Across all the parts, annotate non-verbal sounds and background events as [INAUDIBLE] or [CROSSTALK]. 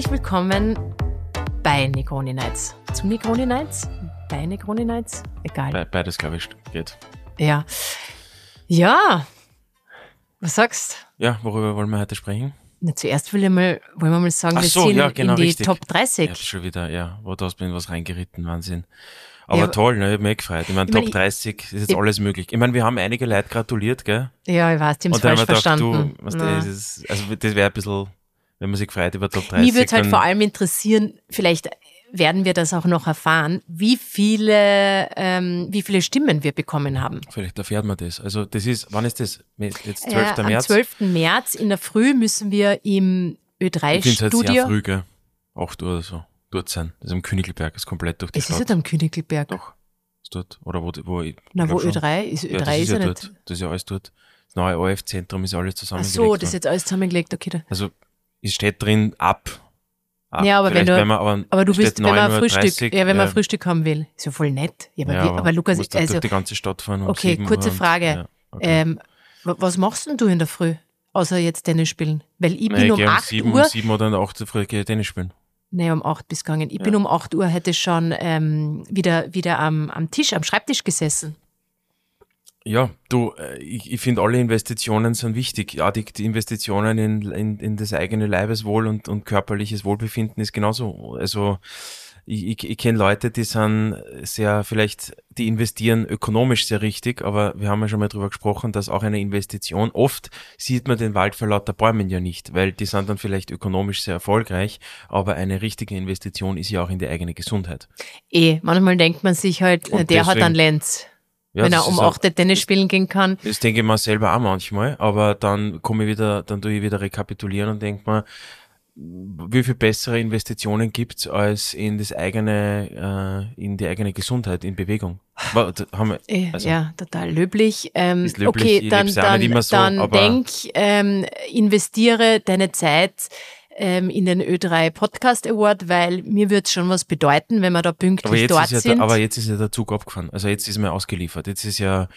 Herzlich willkommen bei Negroni Nights. Zu Negroni Nights? Bei Negroni Nights? Egal. Be beides, glaube ich, geht. Ja. Ja. Was sagst Ja, worüber wollen wir heute sprechen? Na, zuerst will ich mal, wollen wir mal sagen, Ach wir so, sind ja, genau, in die richtig. Top 30. Ja, schon wieder, ja. Wo du hast mir in was reingeritten, Wahnsinn. Aber Ja, toll, ne, ich hab mich gefreut. Ich meine, Ich mein, Top ich- 30 ist jetzt ich- alles möglich. Ich meine, wir haben einige Leute gratuliert, gell? Ja, ich weiß, die haben es falsch gedacht, verstanden. du, was das ist, also das wäre ein bisschen, wenn man sich freut über Top 30. Mich würde halt vor allem interessieren, vielleicht werden wir das auch noch erfahren, wie viele, ähm, wie viele Stimmen wir bekommen haben. Vielleicht erfährt man das. Also das ist, wann ist das? Jetzt 12. Äh, am März? 12. März in der Früh müssen wir im ich finde es halt sehr Ö3-Studio. früh, gell? 8 Uhr oder so. Dort sein. Das ist am Königelberg, ist komplett durch die Es ist Stadt. nicht am Königelberg. Doch. Ist dort. Oder wo, wo ich Na, wo schon. Ö3 ist. Ö3 Ja, das ist, ist ja ja dort. nicht. Das ist ja alles dort. Das neue ORF-Zentrum ist alles Ach zusammengelegt. so, das ist jetzt alles zusammengelegt, okay. Da. Also, es steht drin ab. ab. Ja, aber wenn Vielleicht, du- man, aber, Aber du willst, wenn man ein 9:30 Frühstück, ja, wenn man ja, Frühstück haben will, ist ja voll nett. Ja, aber, ja, wie, aber Lukas, musst also, durch die ganze Stadt fahren. Um okay, 7 kurze und- Frage. Ja, okay. ähm, wa- was machst denn du in der Früh? Außer jetzt Tennis spielen? Weil ich Nein, bin um um 8 7, Uhr, um 7 oder um 8 Uhr früh gehe ich Tennis spielen. nee, um 8 bis gegangen. Ich bin um 8 Uhr, hätte schon ähm, wieder, wieder am, am Tisch, am Schreibtisch gesessen. Ja, du, äh, ich, ich finde alle Investitionen sind wichtig. Ja, die, die Investitionen in, in, in das eigene Leibeswohl und, und körperliches Wohlbefinden ist genauso. Also ich, ich, ich kenne Leute, die sind sehr, vielleicht, die investieren ökonomisch sehr richtig, aber wir haben ja schon mal drüber gesprochen, dass auch eine Investition, oft sieht man den Wald vor lauter Bäumen ja nicht, weil die sind dann vielleicht ökonomisch sehr erfolgreich, aber eine richtige Investition ist ja auch in die eigene Gesundheit. Eh, manchmal denkt man sich halt, Und der hat deswegen- einen Lenz. Ja, wenn er um ist auch- 8 Tennis spielen gehen kann. Das denke ich mir selber auch manchmal, aber dann komme ich wieder, dann tue ich wieder rekapitulieren und denke mir, wie viel bessere Investitionen gibt's als in das eigene, äh, in die eigene Gesundheit, in Bewegung. Haben wir, Eh, also, ja, total löblich. Ähm, löblich, okay, ich dann, dann, so, dann denk, ähm, investiere deine Zeit ähm, in den Ö3 Podcast Award, weil mir wird schon was bedeuten, wenn wir da pünktlich dort ist ja sind. aber jetzt ist ja der Zug abgefahren. Also jetzt ist mir ausgeliefert. Jetzt ist ja,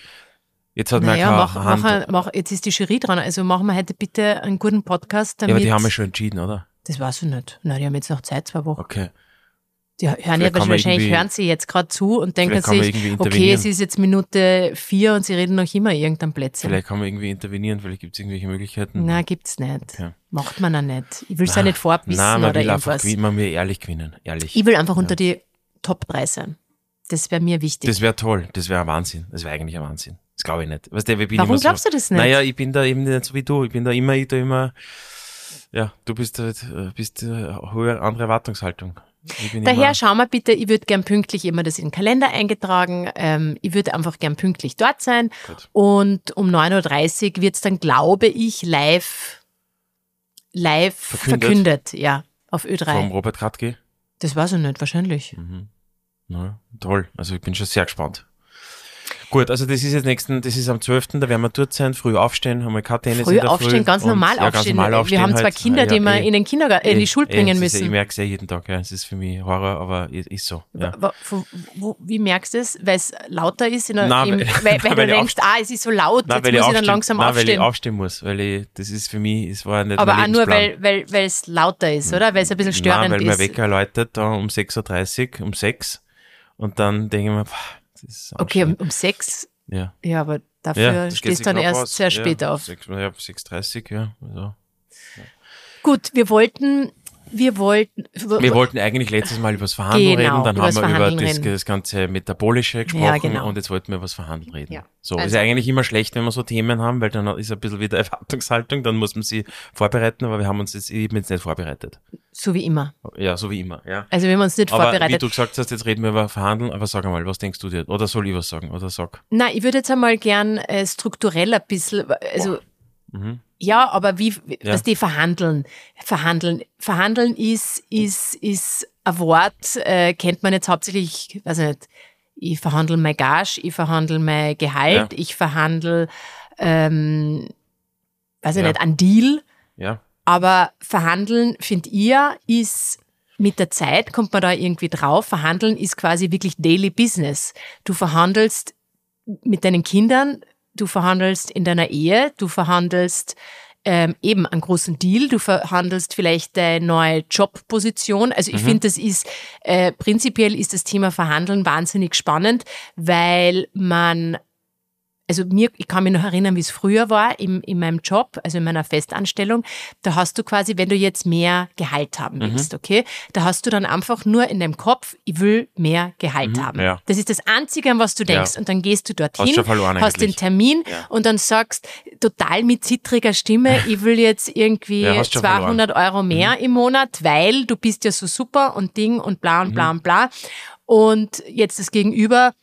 jetzt hat man naja, keine mach, Hand. mach, mach, jetzt ist die Jury dran, also machen wir heute bitte einen guten Podcast, ja, damit. aber die haben ja schon entschieden, oder? das weiß ich nicht. Nein, die haben jetzt noch Zeit, zwei Wochen. Okay. Die hören ja wahrscheinlich, hören sie jetzt gerade zu und denken sich, okay, es ist jetzt Minute vier und sie reden noch immer irgendein Plätzchen. Vielleicht kann man irgendwie intervenieren, vielleicht gibt es irgendwelche Möglichkeiten. Na, gibt's nicht. Okay. Macht man auch nicht. Ich will es ja nicht vorbissen Nein, man oder will einfach irgendwas. gewinnen, man will ehrlich gewinnen, ehrlich. Ich will einfach unter die Top 3 sein. Das wäre mir wichtig. Das wäre toll, das wäre ein Wahnsinn. Das wäre eigentlich ein Wahnsinn. Das glaube ich nicht. Weißt du, ich bin Warum so, glaubst du das nicht? Naja, ich bin da eben nicht so wie du. Ich bin da immer, ich da immer, ja, du bist halt, äh, bist äh, hohe andere Erwartungshaltung. Daher immer, schau mal bitte, ich würde gern pünktlich immer das in den Kalender eingetragen. Ähm, ich würde einfach gern pünktlich dort sein. Gut. Und um 9.30 Uhr wird's dann, glaube ich, live, live Verkündet. verkündet. Ja, auf vom Ö3. Robert Kratke. Das weiß ich nicht, wahrscheinlich. Ja, toll. Also ich bin schon sehr gespannt. Gut, also das ist jetzt nächsten, das ist am 12., da werden wir dort sein, früh aufstehen, haben wir kein Tennis Früh aufstehen, Früh ganz normal ja, ganz aufstehen. normal aufstehen. Wir haben zwei halt. Kinder, die ja, wir eh. in den Kindergarten, in die Eh, Schule eh, bringen das ist- Ich müssen. merke es ja jeden Tag, ja. Es ist für mich Horror, aber ist so. Ja. Wo, wo, wie merkst du es? Weil es lauter ist? In der, Nein, im, weil- weil, weil [LAUGHS] weil du ich denkst, ah, es ist so laut, Nein, jetzt weil muss ich, ich dann aufstehen, langsam nein, weil ich aufstehen. aufstehen muss, weil ich, das ist für mich, es war nicht Aber mein auch nur, weil weil weil es lauter ist, oder? Weil es ein bisschen störend Nein, weil mein ist. Wecker läutet um 6.30 Uhr, um 6 und dann denke ich mir, Okay, um, um sechs. ja. Ja, aber Ja, dafür geht stehst dann erst aus. sehr ja, spät auf. 6, ja, 6.30 ja. Also. Gut, wir wollten, wir wollten. Wir wollten eigentlich letztes Mal über das Verhandeln Genau, reden, dann haben wir über das, das ganze Metabolische gesprochen Ja, genau. und jetzt wollten wir über das Verhandeln reden. Ja. So, Also- ist eigentlich immer schlecht, wenn wir so Themen haben, weil dann ist ein bisschen wieder [LAUGHS] Erwartungshaltung, dann muss man sie vorbereiten, aber wir haben uns jetzt eben jetzt nicht vorbereitet. so wie immer. Ja, so wie immer, ja. Also wir haben uns nicht Aber wie vorbereitet. du gesagt hast, jetzt reden wir über Verhandeln, aber sag einmal, was denkst du dir? Oder soll ich was sagen? Oder sag. Na, ich würde jetzt einmal gern äh, strukturell ein bisschen, also Mhm. Ja, aber wie, Ja. was die verhandeln, verhandeln, verhandeln ist ist ist ein Wort, äh, kennt man jetzt hauptsächlich, weiß ich nicht. Ich verhandle mein Gage, ich verhandle mein Gehalt, Ja. ich verhandle, ähm, weiß ich Ja. nicht, ein Deal. Ja, Aber verhandeln, finde ihr, ist mit der Zeit, kommt man da irgendwie drauf, verhandeln ist quasi wirklich Daily Business. Du verhandelst mit deinen Kindern, du verhandelst in deiner Ehe, du verhandelst ähm, eben einen großen Deal, du verhandelst vielleicht eine neue Jobposition. Also ich mhm. finde, das ist äh, prinzipiell ist das Thema Verhandeln wahnsinnig spannend, weil man also mir, ich kann mich noch erinnern, wie es früher war im, in meinem Job, also in meiner Festanstellung. Da hast du quasi, wenn du jetzt mehr Gehalt haben mhm. willst, mhm. okay, da hast du dann einfach nur in deinem Kopf, ich will mehr Gehalt mhm, haben. Ja. Das ist das Einzige, an was du denkst. Ja. Und dann gehst du dorthin, hast, hast den Termin ja. und dann sagst total mit zittriger Stimme, [LAUGHS] ich will jetzt irgendwie 200 Euro mehr mhm. im Monat, weil du bist ja so super und Ding und bla und bla mhm. und bla. Und jetzt das Gegenüber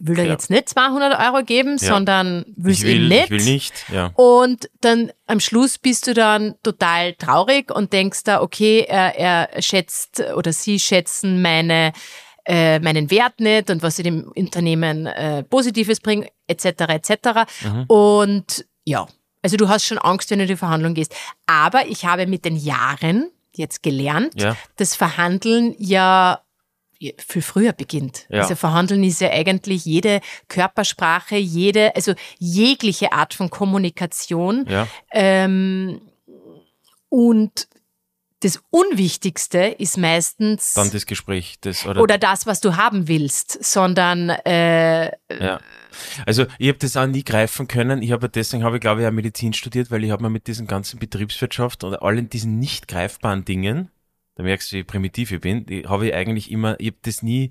will er ja. jetzt nicht 200 Euro geben, ja. sondern will's will, ihm nicht. Ich will nicht, ja. Und dann am Schluss bist du dann total traurig und denkst da, okay, er, er schätzt oder sie schätzen meine äh, meinen Wert nicht und was sie dem Unternehmen äh, Positives bringen, etc. etc. Mhm. Und ja, also du hast schon Angst, wenn du in die Verhandlung gehst. Aber ich habe mit den Jahren jetzt gelernt, ja. dass Verhandeln ja viel früher beginnt. Ja. Also Verhandeln ist ja eigentlich jede Körpersprache, jede, also jegliche Art von Kommunikation. Ja. Ähm, und das Unwichtigste ist meistens dann das Gespräch, das oder, oder das, was du haben willst, sondern äh, ja. Also ich habe das auch nie greifen können. Ich habe deswegen habe ich glaube ich auch Medizin studiert, weil ich habe mir mit diesen ganzen Betriebswirtschaft und allen diesen nicht greifbaren Dingen da merkst du, wie primitiv ich bin, habe ich eigentlich immer, ich habe das nie,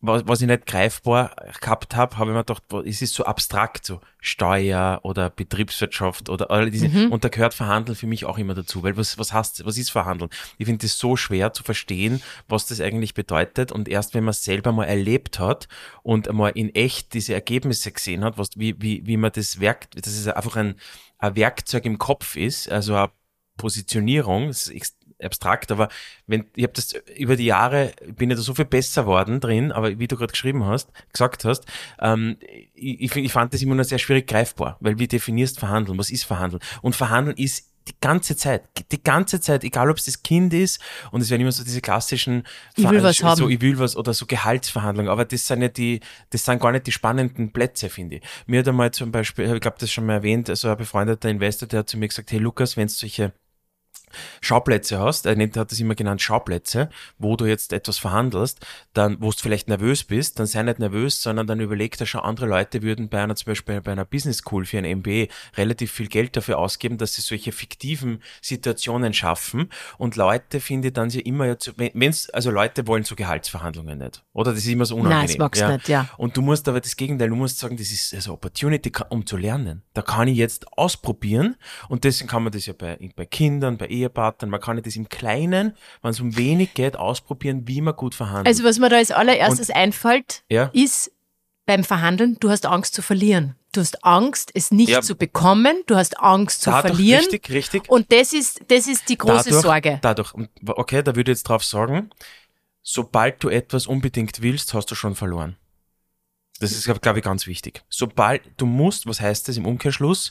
was, was ich nicht greifbar gehabt habe, habe ich mir gedacht, es ist so abstrakt, so Steuer oder Betriebswirtschaft oder all diese, mhm. und da gehört Verhandeln für mich auch immer dazu, weil was, was heißt, was ist Verhandeln? Ich finde das so schwer zu verstehen, was das eigentlich bedeutet und erst wenn man es selber mal erlebt hat und mal in echt diese Ergebnisse gesehen hat, was, wie, wie, wie man das Werk, das ist einfach ein, ein Werkzeug im Kopf ist, also eine Positionierung, ist abstrakt, aber wenn ich habe das über die Jahre bin ich da so viel besser worden drin, aber wie du gerade geschrieben hast, gesagt hast, ähm, ich, ich fand das immer nur sehr schwierig greifbar, weil wie definierst Verhandeln? Was ist Verhandeln? Und Verhandeln ist die ganze Zeit, die ganze Zeit, egal ob es das Kind ist, und es werden immer so diese klassischen, ich will was so haben. ich will was oder so Gehaltsverhandlungen, aber das sind ja die, das sind gar nicht die spannenden Plätze, finde ich. Mir hat einmal zum Beispiel, ich glaube, das schon mal erwähnt, also ein befreundeter Investor, der hat zu mir gesagt, hey Lukas, wenn es solche Schauplätze hast, er nennt, hat das immer genannt Schauplätze, wo du jetzt etwas verhandelst, dann, wo du vielleicht nervös bist, dann sei nicht nervös, sondern dann überleg dir schon, andere Leute würden bei einer, zum Beispiel bei einer Business School für ein MBA relativ viel Geld dafür ausgeben, dass sie solche fiktiven Situationen schaffen und Leute finde dann sie immer, ja, wenn's, also Leute wollen so Gehaltsverhandlungen nicht, oder? Das ist immer so unangenehm. Nein, das magst ja. nicht, ja. Und du musst aber das Gegenteil, du musst sagen, das ist also Opportunity, um zu lernen. Da kann ich jetzt ausprobieren und deswegen kann man das ja bei, bei Kindern, bei Ehe Ehepartnern. Man kann das im Kleinen, wenn es um wenig geht, ausprobieren, wie man gut verhandelt. Also was mir da als allererstes Und, einfällt, ja? ist beim Verhandeln, du hast Angst zu verlieren. Du hast Angst, es nicht ja. zu bekommen. Du hast Angst zu dadurch, verlieren. Richtig, richtig. Und das ist, das ist die große dadurch, Sorge. Dadurch, okay, da würde ich jetzt drauf sagen, sobald du etwas unbedingt willst, hast du schon verloren. Das ist, glaube ich, ganz wichtig. Sobald du musst, was heißt das im Umkehrschluss?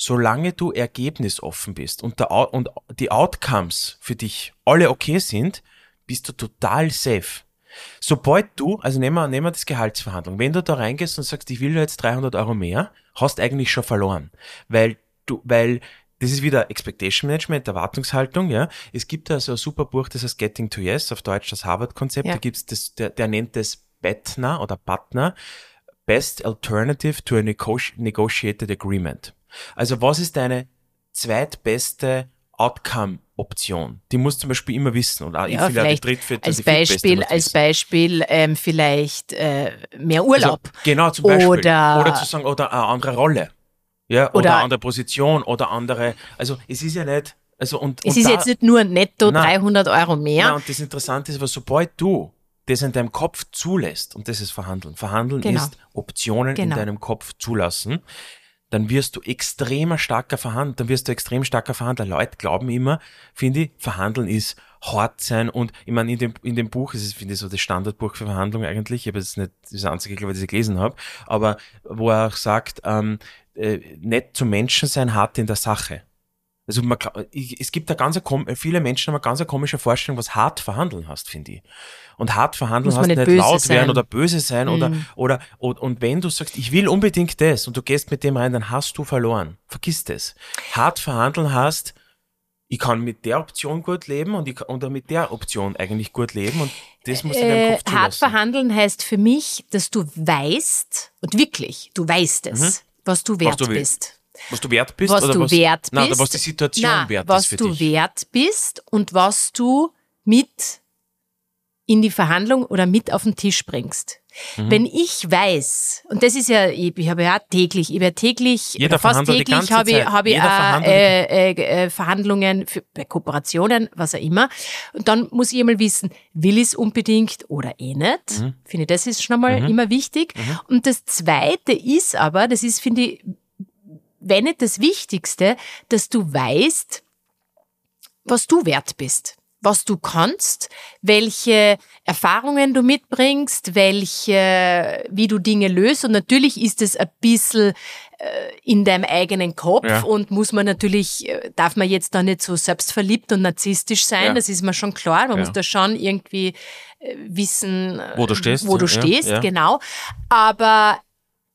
Solange du ergebnisoffen bist und, der, und die Outcomes für dich alle okay sind, bist du total safe. Sobald du, also nehmen wir, nehmen wir das Gehaltsverhandlung, wenn du da reingehst und sagst, ich will jetzt 300 Euro mehr, hast eigentlich schon verloren, weil du, weil das ist wieder Expectation Management, Erwartungshaltung, ja. Es gibt da so ein super Buch, das heißt Getting to Yes, auf Deutsch das Harvard-Konzept, ja. da gibt's das, der, der nennt das Bettner oder Butner, Best Alternative to a Negotiated Agreement. Also was ist deine zweitbeste Outcome-Option? Die muss zum Beispiel immer wissen. Oder ja, vielleicht als Beispiel, als Beispiel ähm, vielleicht äh, mehr Urlaub. Also, genau, zum Beispiel. Oder, oder zu sagen, oder eine andere Rolle. Ja, oder, oder eine andere Position oder andere. Also es ist ja nicht. Also und, es und ist da, jetzt nicht nur netto nein, 300 Euro mehr. Nein, und das Interessante ist, aber sobald du das in deinem Kopf zulässt, und das ist Verhandeln. Verhandeln genau. ist Optionen genau. in deinem Kopf zulassen dann wirst du extremer starker Verhandler, dann wirst du extrem starker Verhandler. Leute glauben immer, finde ich, Verhandeln ist hart sein und ich meine, in dem, in dem Buch, es ist, finde ich, so das Standardbuch für Verhandlungen eigentlich, ich habe jetzt nicht das einzige, glaube ich, das ich gelesen habe, aber wo er auch sagt, ähm, äh, nett zu Menschen sein, hart in der Sache. Also man, es gibt da ganz viele Menschen haben eine ganz komische Vorstellung, was hart verhandeln hast, finde ich. Und hart verhandeln hast nicht, nicht laut sein. werden oder böse sein mm. oder, mhm. oder, und, und wenn du sagst, ich will unbedingt das und du gehst mit dem rein, dann hast du verloren. Vergiss das. Hart verhandeln hast, ich kann mit der Option gut leben und ich oder mit der Option eigentlich gut leben und das muss ich in deinem Kopf zulassen. Hart verhandeln heißt für mich, dass du weißt und wirklich, du weißt es, mhm. was du wert was du bist. Was du wert bist? Was oder du was, wert bist. Nein, was die Situation nein, wert ist für dich. Was du wert bist und was du mit in die Verhandlung oder mit auf den Tisch bringst. Mhm. Wenn ich weiß, und das ist ja, ich, ich habe ja täglich, ich werde täglich, Jeder fast täglich habe ich, habe ich äh, äh, äh, Verhandlungen für, bei Kooperationen, was auch immer. Und dann muss ich einmal wissen, will ich es unbedingt oder eh nicht. Mhm. Finde ich, das ist schon einmal mhm. immer wichtig. Mhm. Und das Zweite ist aber, das ist, finde ich, wenn nicht das Wichtigste, dass du weißt, was du wert bist was du kannst, welche Erfahrungen du mitbringst, welche, wie du Dinge löst. Und natürlich ist es ein bisschen äh, in deinem eigenen Kopf ja. und muss man natürlich, äh, darf man jetzt da nicht so selbstverliebt und narzisstisch sein, ja. das ist mir schon klar. Man ja. muss da schon irgendwie äh, wissen, wo du stehst, wo du stehst genau. Aber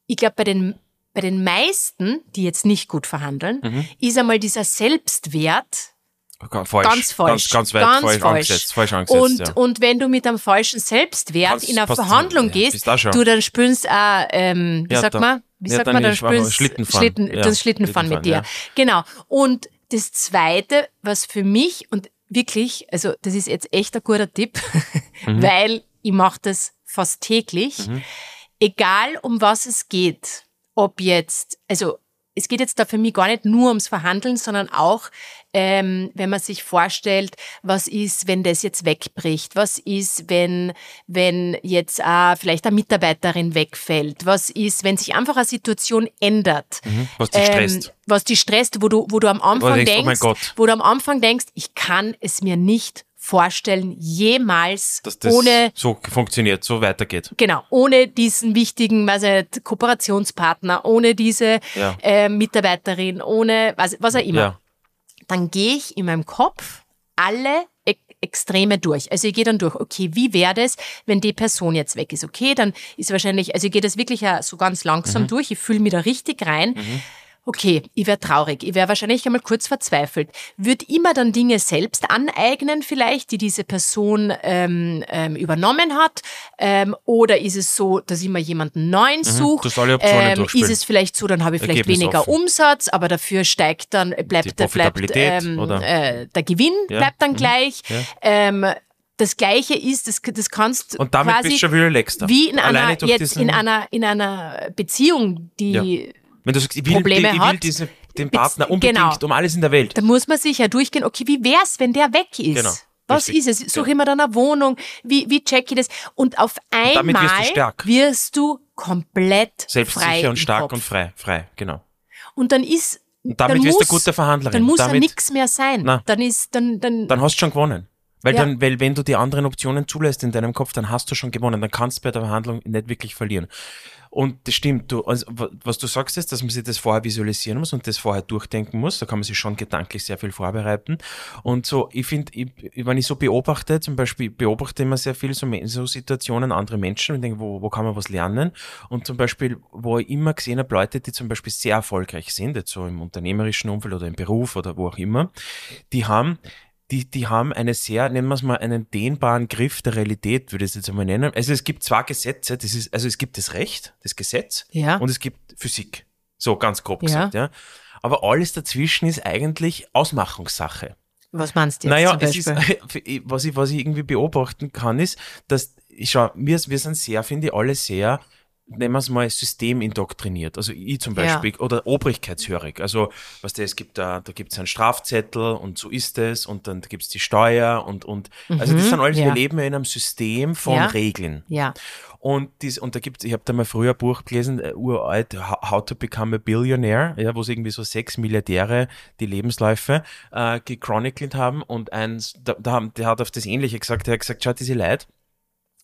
ich glaube, bei den bei den meisten, die jetzt nicht gut verhandeln, mhm. ist einmal dieser Selbstwert Falsch. Ganz falsch. Ganz, ganz weit ganz falsch, falsch. Angesetzt, falsch angesetzt. Und, ja. und wenn du mit einem falschen Selbstwert Kannst, in eine Verhandlung gehst, du dann spürst auch, ähm, wie ja, sagt da, man, wie sagt man, dann spürst Schlittenfahren. Schlitten, das Schlittenfahren, Schlittenfahren mit dir. Genau. Und das Zweite, was für mich, und wirklich, also das ist jetzt echt ein guter Tipp, [LAUGHS] mhm. weil ich mache das fast täglich, mhm. egal um was es geht, ob jetzt, also es geht jetzt da für mich gar nicht nur ums Verhandeln, sondern auch, ähm, wenn man sich vorstellt, was ist, wenn das jetzt wegbricht? Was ist, wenn, wenn jetzt äh, vielleicht eine Mitarbeiterin wegfällt? Was ist, wenn sich einfach eine Situation ändert? Mhm, was dich ähm, stresst. Was dich stresst, wo du, wo du am Anfang denkst, denkst oh wo du am Anfang denkst, ich kann es mir nicht vorstellen, jemals Dass das ohne so funktioniert, so weitergeht. Genau, ohne diesen wichtigen also Kooperationspartner, ohne diese ja. äh, Mitarbeiterin, ohne was, was auch immer. Ja. Dann gehe ich in meinem Kopf alle e Extreme durch. Also ich gehe dann durch, okay, wie wäre das, wenn die Person jetzt weg ist? Okay, dann ist wahrscheinlich, also ich gehe das wirklich so ganz langsam mhm. durch, ich fühle mich da richtig rein. Mhm okay, ich wäre traurig, ich wäre wahrscheinlich einmal kurz verzweifelt, würde immer dann Dinge selbst aneignen vielleicht, die diese Person ähm, ähm, übernommen hat, ähm, oder ist es so, dass ich mir jemanden neuen suche? Mhm, ähm, ist es vielleicht so, dann habe ich vielleicht Ergebnis weniger offen. Umsatz, aber dafür steigt dann bleibt, der, bleibt ähm, äh, der Gewinn ja. bleibt dann mhm. gleich. Ja. Ähm, das Gleiche ist, das, das kannst und damit quasi bist du schon wieder relaxter. wie in einer jetzt in einer in einer Beziehung, die ja wenn du sagst, ich will, Probleme ich will hat, diesen, den Partner unbedingt genau. um alles in der Welt. Da muss man sich ja durchgehen, okay, wie wär's, wenn der weg ist? Genau. Was Richtig. ist es? Suche ich mir dann eine Wohnung? Wie, wie check ich das? Und auf einmal und wirst, du wirst du komplett Selbstsicher frei und stark und frei, frei, genau. Und dann ist, und damit dann wirst muss, du gute Verhandlerin. Dann muss damit, ja nichts mehr sein. Na, dann ist, dann, dann. Dann hast du schon gewonnen. Weil ja. dann, weil wenn du die anderen Optionen zulässt in deinem Kopf, dann hast du schon gewonnen. Dann kannst du bei der Verhandlung nicht wirklich verlieren. Und das stimmt, du, also, was du sagst ist, dass man sich das vorher visualisieren muss und das vorher durchdenken muss. Da kann man sich schon gedanklich sehr viel vorbereiten. Und so, ich finde, wenn ich so beobachte, zum Beispiel beobachte immer sehr viel so, so Situationen, andere Menschen und denke, wo, wo kann man was lernen? Und zum Beispiel, wo ich immer gesehen habe, Leute, die zum Beispiel sehr erfolgreich sind, jetzt so im unternehmerischen Umfeld oder im Beruf oder wo auch immer, die haben die, die haben eine sehr, nennen wir es mal, einen dehnbaren Griff der Realität, würde ich es jetzt einmal nennen. Also es gibt zwei Gesetze, das ist, also es gibt das Recht, das Gesetz ja. und es gibt Physik. So ganz grob ja. gesagt, ja. Aber alles dazwischen ist eigentlich Ausmachungssache. Was meinst du jetzt naja, es ist, [LAUGHS] was ich, was ich irgendwie beobachten kann, ist, dass, ich schau, wir, wir sind sehr, finde ich, alle sehr nennen wir es mal, System indoktriniert. Also ich zum Beispiel, ja. oder obrigkeitshörig. Also, was der, es gibt da, da gibt es einen Strafzettel und so ist es und dann gibt es die Steuer und, und, mhm, also das sind alles, ja. wir leben in einem System von ja. Regeln. Ja. Und, dies, und da gibt ich habe da mal früher ein Buch gelesen, uh, uralt, How to Become a Billionaire, ja, wo es irgendwie so sechs Milliardäre die Lebensläufe äh, gechronicelt haben und eins, da, da haben, der hat auf das Ähnliche gesagt, der hat gesagt, schaut diese Leute,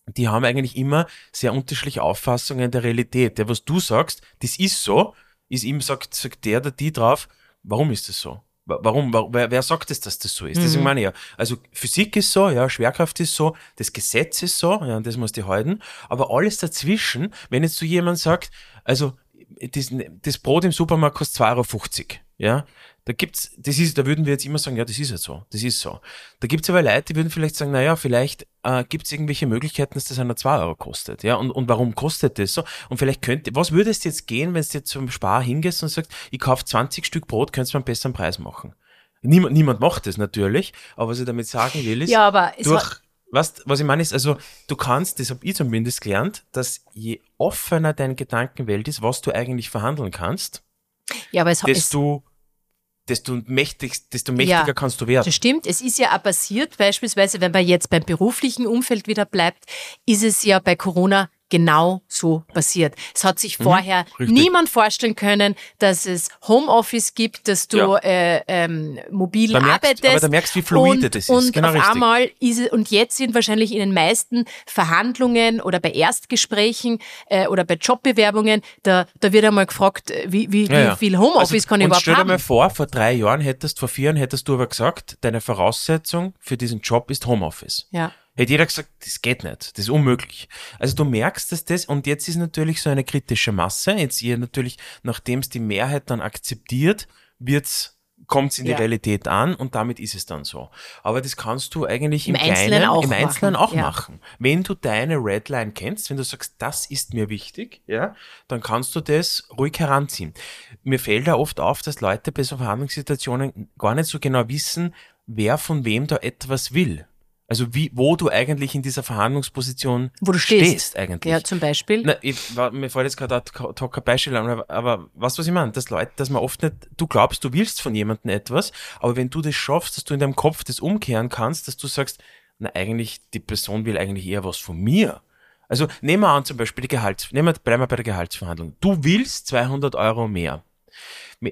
die haben eigentlich immer sehr unterschiedliche Auffassungen der Realität. Der, was du sagst, das ist so, ist ihm sagt, sagt der oder die drauf, warum ist das so? Warum? Wer, wer sagt es, dass das so ist? Mhm. Deswegen meine ich ja, also Physik ist so, ja, Schwerkraft ist so, das Gesetz ist so, ja, und das muss die halten. Aber alles dazwischen, wenn jetzt so jemand sagt, also das, das Brot im Supermarkt kostet 2,50 Euro, ja, da gibt's, das ist, da würden wir jetzt immer sagen, ja, das ist jetzt so, das ist so. Da gibt's aber Leute, die würden vielleicht sagen, naja, vielleicht äh, gibt's irgendwelche Möglichkeiten, dass das einer 2 Euro kostet, ja, und, und warum kostet das so? Und vielleicht könnte, was würdest du jetzt gehen, wenn du jetzt zum Spar hingehst und sagst, ich kauf 20 Stück Brot, könntest du einen besseren Preis machen? Niemand, niemand macht das natürlich, aber was ich damit sagen will, ist, ja, aber durch, was, was ich meine ist, also du kannst, das habe ich zumindest gelernt, dass je offener deine Gedankenwelt ist, was du eigentlich verhandeln kannst, ja, aber es, desto desto, mächtig, desto mächtiger ja, kannst du werden. Das stimmt. Es ist ja auch passiert, beispielsweise, wenn man jetzt beim beruflichen Umfeld wieder bleibt, ist es ja bei Corona genau so passiert. Es hat sich mhm, vorher richtig. niemand vorstellen können, dass es Homeoffice gibt, dass du ja. äh, ähm, mobil da merkst, arbeitest. Aber da merkst du, wie fluide und, das ist. Und genau auf richtig. einmal ist es, und jetzt sind wahrscheinlich in den meisten Verhandlungen oder bei Erstgesprächen äh, oder bei Jobbewerbungen, da, da wird einmal gefragt, wie, wie, ja, ja. wie viel Homeoffice also, kann ich überhaupt stell dir haben. mal vor, vor drei Jahren hättest, vor vier Jahren hättest du aber gesagt, deine Voraussetzung für diesen Job ist Homeoffice. Ja. Hätte jeder gesagt, das geht nicht, das ist unmöglich. Also du merkst, dass das, und jetzt ist natürlich so eine kritische Masse, jetzt hier natürlich, nachdem es die Mehrheit dann akzeptiert, wird's kommt es in die ja. Realität an und damit ist es dann so. Aber das kannst du eigentlich im, im Einzelnen Kleinen, auch im Einzelnen machen. auch ja. machen. Wenn du deine Redline kennst, wenn du sagst, das ist mir wichtig, ja, dann kannst du das ruhig heranziehen. Mir fällt da oft auf, dass Leute bei so Verhandlungssituationen gar nicht so genau wissen, wer von wem da etwas will. Also wie, wo du eigentlich in dieser Verhandlungsposition wo du stehst. stehst eigentlich. Ja, zum Beispiel. Na, ich, war, mir fällt jetzt gerade ein Beispiel an, aber, aber was, was ich meine, dass Leute, dass man oft nicht, du glaubst, du willst von jemandem etwas, aber wenn du das schaffst, dass du in deinem Kopf das umkehren kannst, dass du sagst, na eigentlich, die Person will eigentlich eher was von mir. Also nehmen wir an zum Beispiel die Gehalts, nehmen wir, bleiben wir bei der Gehaltsverhandlung. Du willst 200 Euro mehr.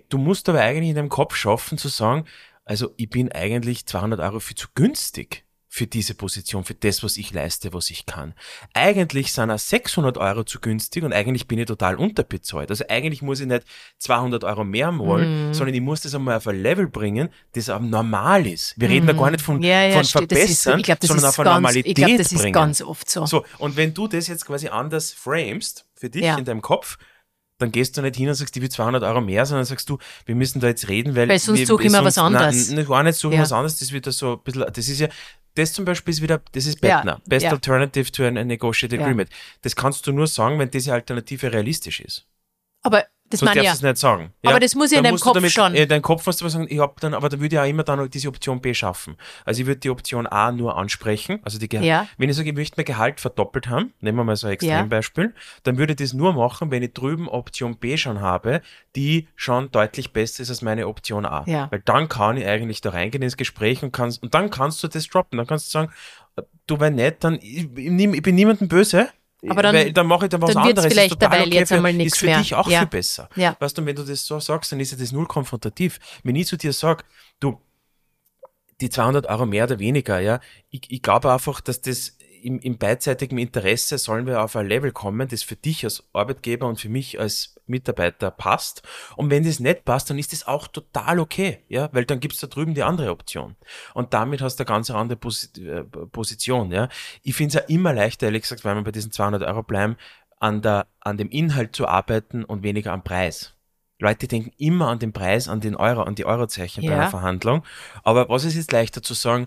Du musst aber eigentlich in deinem Kopf schaffen zu sagen, also ich bin eigentlich 200 Euro viel zu günstig für diese Position, für das, was ich leiste, was ich kann. Eigentlich sind auch 600 Euro zu günstig und eigentlich bin ich total unterbezahlt. Also eigentlich muss ich nicht 200 Euro mehr wollen, mm. sondern ich muss das einmal auf ein Level bringen, das auch normal ist. Wir mm. reden da gar nicht von, ja, ja, von verbessern, so. glaub, sondern auf eine Normalität Ich glaube, das ist ganz oft so. So, und wenn du das jetzt quasi anders framest, für dich ja. in deinem Kopf, dann gehst du nicht hin und sagst, ich will 200 Euro mehr, sondern sagst du, wir müssen da jetzt reden, weil. Weil sonst suche ich mir was anderes. Nein, gar nicht suchen ja. was anderes, das wird da so ein bisschen, das ist ja, das zum Beispiel ist wieder, das ist Bettner. Ja, Best ja. Alternative to a Negotiated ja. Agreement. Das kannst du nur sagen, wenn diese Alternative realistisch ist. Aber das Sonst darfst ja. nicht sagen. Ja? Aber das muss ja in deinem Kopf damit, schon. In deinem Kopf musst du sagen, ich hab dann, aber da würde ich ja immer dann diese Option B schaffen. Also ich würde die Option A nur ansprechen. Also die Ge ja. wenn ich sage, ich möchte mein Gehalt verdoppelt haben, nehmen wir mal so ein Extrembeispiel, ja. dann würde ich das nur machen, wenn ich drüben Option B schon habe, die schon deutlich besser ist als meine Option A. Ja. Weil dann kann ich eigentlich da reingehen ins Gespräch und kannst, und dann kannst du das droppen. Dann kannst du sagen, du, wenn nicht, dann, ich, ich bin niemandem böse, aber dann, Weil, dann mache ich dann was dann anderes. Vielleicht ist dabei okay jetzt einmal nichts. Ist für dich auch ja. viel besser. Ja. Weißt du, wenn du das so sagst, dann ist ja das null konfrontativ. Wenn ich zu dir sage, du, die 200 Euro mehr oder weniger, ja, ich, ich glaube einfach, dass das im, im beidseitigen Interesse sollen wir auf ein Level kommen, das für dich als Arbeitgeber und für mich als Mitarbeiter passt. Und wenn das nicht passt, dann ist das auch total okay, ja, weil dann gibt's da drüben die andere Option. Und damit hast du eine ganz andere äh, Position, ja. Ich finde es ja immer leichter, ehrlich gesagt, weil wir bei diesen 200 Euro bleiben, an der, an dem Inhalt zu arbeiten und weniger am Preis. Leute denken immer an den Preis, an den Euro, an die Eurozeichen ja. bei einer Verhandlung. Aber was ist jetzt leichter zu sagen?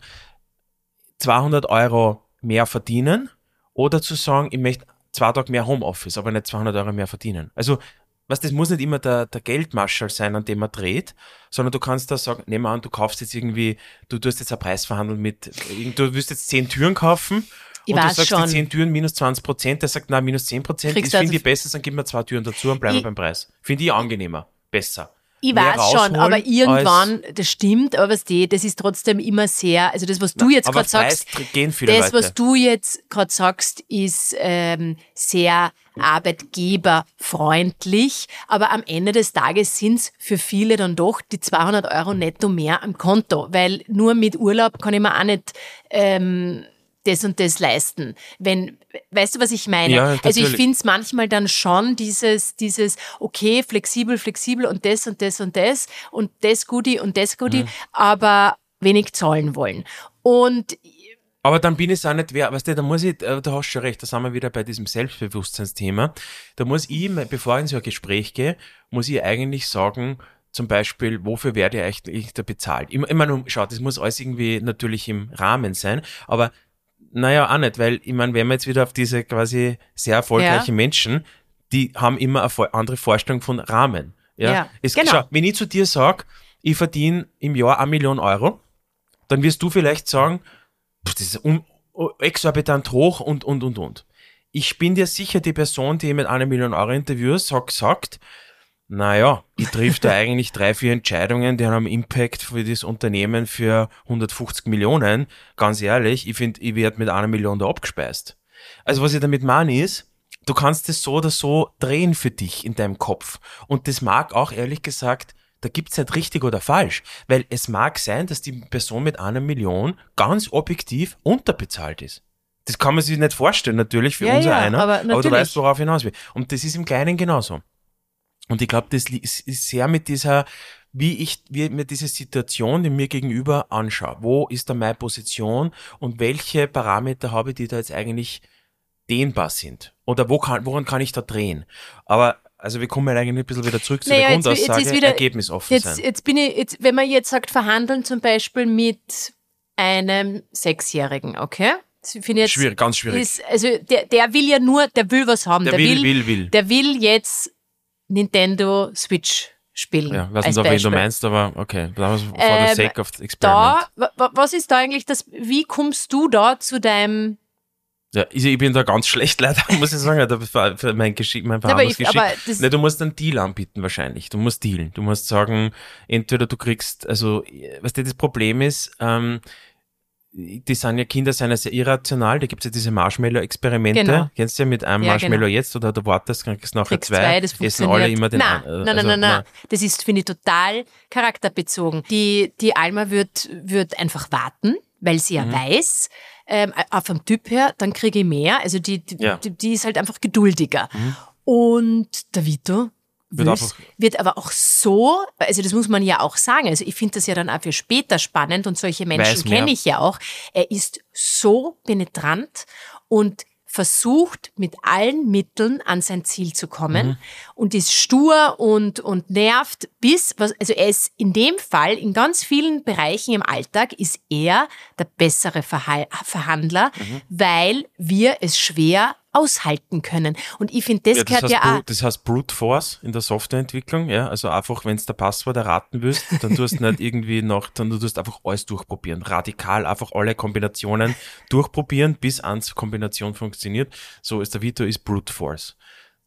200 Euro mehr verdienen oder zu sagen, ich möchte zwei Tage mehr Homeoffice, aber nicht 200 Euro mehr verdienen. Also, was das muss nicht immer der, der Geldmarschall sein, an dem man dreht, sondern du kannst da sagen, nehmen wir an, du kaufst jetzt irgendwie, du tust jetzt einen Preis verhandeln mit, du wirst jetzt zehn Türen kaufen ich und du sagst, schon. die 10 Türen minus 20 Prozent, der sagt, na, minus 10 Prozent, ich finde also ich besser, dann gib mir zwei Türen dazu und bleiben wir beim Preis. Finde ich angenehmer, besser. Ich weiß schon, aber irgendwann, das stimmt, aber was die, das ist trotzdem immer sehr, also das, was du jetzt gerade sagst, das, Leute. was du jetzt gerade sagst, ist ähm, sehr arbeitgeberfreundlich, aber am Ende des Tages sind's für viele dann doch die 200 Euro netto mehr am Konto, weil nur mit Urlaub kann ich mir auch nicht ähm, das und das leisten. Wenn, weißt du, was ich meine? Ja, also ich finde es manchmal dann schon dieses, dieses, okay, flexibel, flexibel und das und das und das und das Goodie und das Goodie, Mhm. aber wenig zahlen wollen. Und Aber dann bin ich es auch nicht wer, weißt du, da muss ich, äh, da hast du schon recht, da sind wir wieder bei diesem Selbstbewusstseinsthema. Da muss ich, bevor ich in so ein Gespräch gehe, muss ich eigentlich sagen, zum Beispiel, wofür werde ich eigentlich da bezahlt? Ich, ich meine, schau, das muss alles irgendwie natürlich im Rahmen sein, aber naja, auch nicht, weil, ich meine, wenn wir jetzt wieder auf diese quasi sehr erfolgreichen Menschen, die haben immer eine andere Vorstellung von Rahmen. Ja, Ja, es, genau. schau, wenn ich zu dir sage, ich verdiene im Jahr eine Million Euro, dann wirst du vielleicht sagen, das ist un exorbitant hoch und, und, und, und. Ich bin dir sicher, die Person, die mit einer Million Euro interviewt, sagt, sagt naja, ich triff da [LAUGHS] eigentlich drei, vier Entscheidungen, die haben Impact für das Unternehmen für 150 Millionen. Ganz ehrlich, ich finde, ich werde mit einer Million da abgespeist. Also was ich damit meine ist, du kannst es so oder so drehen für dich in deinem Kopf. Und das mag auch ehrlich gesagt, da gibt's nicht richtig oder falsch. Weil es mag sein, dass die Person mit einer Million ganz objektiv unterbezahlt ist. Das kann man sich nicht vorstellen, natürlich, für Ja, unser ja, einer. aber aber du weißt, worauf hinaus will. Und das ist im Kleinen genauso. Und ich glaube, das ist sehr mit dieser, wie ich wie mir diese Situation, die mir gegenüber anschaue. Wo ist da meine Position und welche Parameter habe ich, die da jetzt eigentlich dehnbar sind? Oder wo kann, woran kann ich da drehen? Aber also wir kommen eigentlich ein bisschen wieder zurück zu Naja, der jetzt- jetzt Grundaussage, ist wieder- ergebnisoffen jetzt, sein. jetzt bin ich, jetzt, wenn man jetzt sagt, verhandeln zum Beispiel mit einem Sechsjährigen, okay? Jetzt Schwierig, ganz schwierig. Ist, also der, der will ja nur, der will was haben. Der will, will, will. Der will jetzt Nintendo Switch spielen. ja, weiß nicht, auf wen du meinst, aber okay. For the Ähm, sake of the experiment. Da, wa- wa- was ist da eigentlich das, wie kommst du da zu deinem, Ja, ich, ich bin da ganz schlecht [LAUGHS] leider, muss ich sagen, da für, für mein Geschick, mein Verhandlungsgeschick. aber das, Ne, du musst einen Deal anbieten wahrscheinlich. Du musst dealen. Du musst sagen, entweder du kriegst, also was das Problem ist, ähm, die sind ja Kinder sind ja sehr irrational, da gibt's ja diese Marshmallow-Experimente. Genau. Kennst du ja mit einem Ja, Marshmallow genau. jetzt oder du wartest, kriegst du nachher kriegst zwei, zwei, das essen alle immer den nein, äh, nein, nein, also, nein, nein. Das ist, finde ich, total charakterbezogen. Die, die Alma wird, wird einfach warten, weil sie Mhm. ja weiß, ähm, auch vom Typ her, dann kriege ich mehr. Also die, die, Ja. Mhm. die, die ist halt einfach geduldiger. Und der Vito Wird wird aber auch so, also das muss man ja auch sagen, also ich finde das ja dann auch für später spannend und solche Menschen kenne ich ja auch. Er ist so penetrant und versucht mit allen Mitteln an sein Ziel zu kommen Mhm. und ist stur und, und nervt bis, was, also er ist in dem Fall, in ganz vielen Bereichen im Alltag, ist er der bessere Verhandler, Mhm. weil wir es schwer aushalten können. Und ich finde, das Ja, das, gehört heißt, ja auch. Das heißt Brute Force in der Softwareentwicklung, ja. Also einfach, wenn du der Passwort erraten willst, dann tust du nicht [LAUGHS] irgendwie noch, dann du tust einfach alles durchprobieren. Radikal einfach alle Kombinationen durchprobieren, bis ans Kombination funktioniert. So ist der Vito ist Brute Force.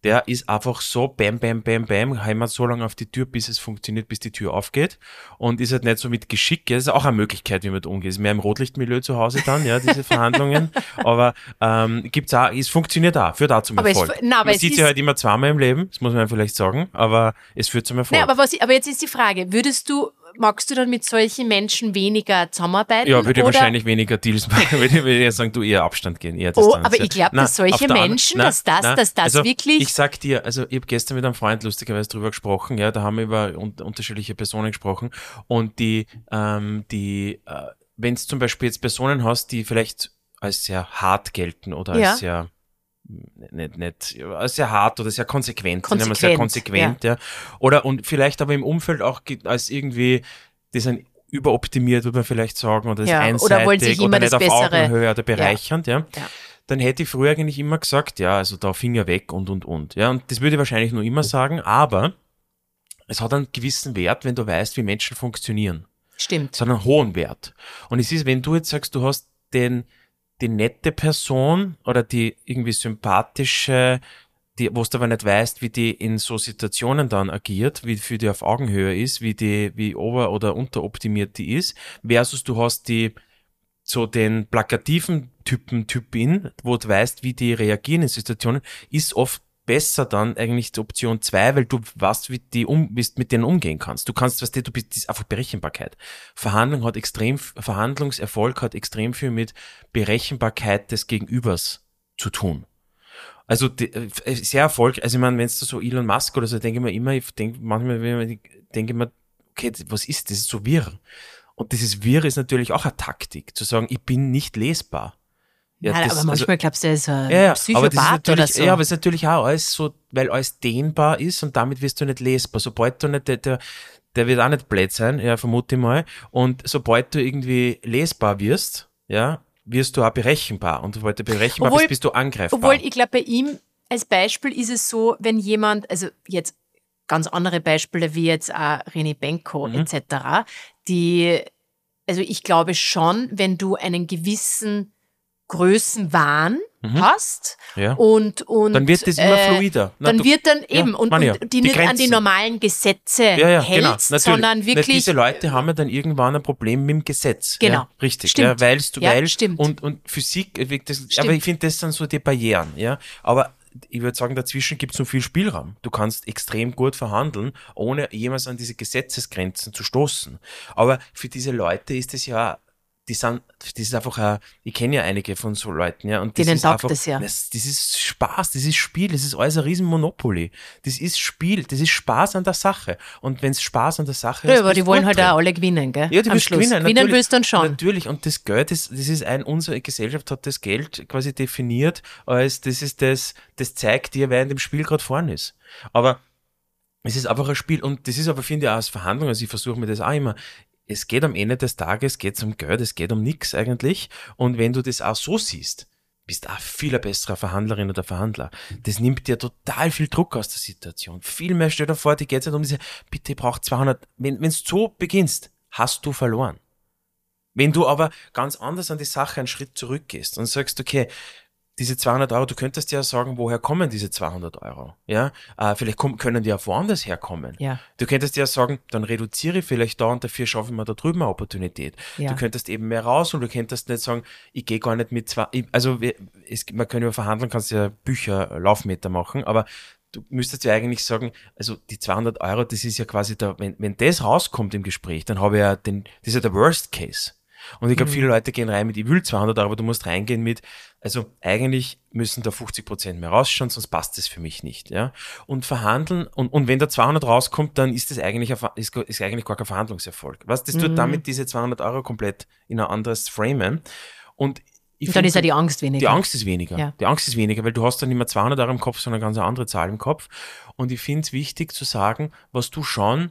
Der ist einfach so bam, bam, bam, bam, hämmert so lange auf die Tür, bis es funktioniert, bis die Tür aufgeht. Und ist halt nicht so mit Geschick, ja, das ist auch eine Möglichkeit, wie man da umgeht. Ist mehr im Rotlichtmilieu zu Hause dann, ja, diese [LAUGHS] Verhandlungen. Aber ähm, gibt's auch, es funktioniert auch, führt auch zum Aber es- Erfolg. na, aber man es sieht sie halt immer zweimal im Leben, das muss man vielleicht sagen, aber es führt zum Erfolg. Nee, aber, was, aber jetzt ist die Frage, würdest du, magst du dann mit solchen Menschen weniger zusammenarbeiten? ja, würde ich wahrscheinlich weniger Deals machen. [LAUGHS] würde ich, würde ich sagen, du eher Abstand gehen, eher Oh, Distanz. aber ja. ich glaub, Na, dass solche Menschen, dass das- na, dass das also, wirklich- Ich sag dir, also ich habe gestern mit einem Freund lustigerweise drüber gesprochen, ja, da haben wir über un unterschiedliche Personen gesprochen und die, ähm, die, äh, wenn es zum Beispiel jetzt Personen hast, die vielleicht als sehr hart gelten oder als Ja. sehr nicht, nicht, als sehr hart oder sehr konsequent, es sehr Konsequent, konsequent, ja. Oder und vielleicht aber im Umfeld auch als irgendwie, die sind überoptimiert, würde man vielleicht sagen, oder das Ja, oder einseitig wollen sich immer nicht das auf Bessere- Augenhöhe oder bereichernd, ja. Ja. Dann hätte ich früher eigentlich immer gesagt, ja, also da Finger weg und und und. Ja, und das würde ich wahrscheinlich nur immer sagen, aber es hat einen gewissen Wert, wenn du weißt, wie Menschen funktionieren. Stimmt. Es hat einen hohen Wert. Und es ist, wenn du jetzt sagst, du hast den, die nette Person oder die irgendwie sympathische, die, wo du aber nicht weißt, wie die in so Situationen dann agiert, wie für die auf Augenhöhe ist, wie die, wie ober- oder unteroptimiert die ist, versus du hast die, so den plakativen Typen, Typin, wo du weißt, wie die reagieren in Situationen, ist oft besser dann eigentlich die Option zwei, weil du weißt, wie die um, wie mit denen umgehen kannst. Du kannst, was du, du bist, das ist einfach Berechenbarkeit. Verhandlung hat extrem, Verhandlungserfolg hat extrem viel mit Berechenbarkeit des Gegenübers zu tun. Also die, äh, sehr Erfolg, also ich meine, wenn es so Elon Musk oder so, denke ich mir immer, ich denke manchmal, denke ich mir, okay, was ist das? ist so wirr. Und dieses Wirr ist natürlich auch eine Taktik, zu sagen, ich bin nicht lesbar. Ja, Nein, das, aber manchmal also, glaubst du, er ist ein ja, Psychopath oder so. Ja, aber es ist natürlich auch alles so, weil alles dehnbar ist und damit wirst du nicht lesbar. Sobald du nicht, der, der, der wird auch nicht blöd sein, ja, vermute ich mal. Und sobald du irgendwie lesbar wirst, ja, wirst du auch berechenbar. Und sobald du berechenbar obwohl, bist, bist du angreifbar. Obwohl, ich glaube, bei ihm als Beispiel ist es so, wenn jemand, also jetzt ganz andere Beispiele wie jetzt auch René Benko mhm. etc., die, also ich glaube schon, wenn du einen gewissen Größenwahn mhm. hast ja. und, und dann wird das immer äh, fluider. Na, dann du, wird dann eben ja, und, und, die, die, nicht Grenzen. an die normalen Gesetze ja, hältst, genau, sondern wirklich. Na, diese Leute haben ja dann irgendwann ein Problem mit dem Gesetz. Genau. richtig. Stimmt. Ja, weil du, weil stimmt. und, und Physik, äh, das, aber ich finde, das sind so die Barrieren, ja. Aber ich würde sagen, dazwischen gibt es so viel Spielraum. Du kannst extrem gut verhandeln, ohne jemals an diese Gesetzesgrenzen zu stoßen. Aber für diese Leute ist es ja die sind, das ist einfach, ein, ich kenne ja einige von so Leuten, ja, und das Denen ist einfach, das, ja. das, das ist Spaß, das ist Spiel, das ist alles ein riesen Monopoly. Das ist Spiel, das ist Spaß an der Sache. Und wenn es Spaß an der Sache ja, ist, aber die wollen halt auch alle gewinnen, gell? Ja, die willst gewinnen. Gewinnen willst du dann schon. Natürlich, und das Geld, das, das ist ein, unsere Gesellschaft hat das Geld quasi definiert als, das ist das, das zeigt dir, wer in dem Spiel gerade vorne ist. Aber es ist einfach ein Spiel und das ist aber, finde ich, auch als Verhandlung, also ich versuche mir das auch immer, es geht am Ende des Tages geht's um Geld, es geht um nichts eigentlich. Und wenn du das auch so siehst, bist du auch viel besserer Verhandlerin oder Verhandler. Das nimmt dir total viel Druck aus der Situation. Viel mehr stell dir vor, die geht nicht um diese, bitte, ich brauche 200. Wenn du so beginnst, hast du verloren. Wenn du aber ganz anders an die Sache einen Schritt zurückgehst und sagst, okay, diese 200 Euro, du könntest ja sagen, woher kommen diese 200 Euro? Ja, äh, vielleicht kommen, können die ja woanders herkommen. Ja. Du könntest ja sagen, dann reduziere ich vielleicht da und dafür schaffe ich mir da drüben eine Opportunität. Ja. Du könntest eben mehr raus und du könntest nicht sagen, ich gehe gar nicht mit zwei, also es, man kann ja verhandeln, kannst ja Bücher, Laufmeter machen, aber du müsstest ja eigentlich sagen, also die 200 Euro, das ist ja quasi da, wenn, wenn das rauskommt im Gespräch, dann habe ich ja den, das ist ja der Worst Case. Und ich glaube, mhm. viele Leute gehen rein mit, ich will 200 Euro, aber du musst reingehen mit, also eigentlich müssen da 50 Prozent mehr rausschauen, sonst passt das für mich nicht, ja. Und verhandeln, und, und wenn da 200 rauskommt, dann ist das eigentlich, ein, ist, ist eigentlich gar kein Verhandlungserfolg. Was, das tut mhm. damit diese 200 Euro komplett in ein anderes Framen. Und ich und dann ist ja die Angst weniger. Die Angst ist weniger. Ja. Die Angst ist weniger, weil du hast dann nicht mehr 200 Euro im Kopf, sondern eine ganz andere Zahl im Kopf. Und ich finde es wichtig zu sagen, was du schon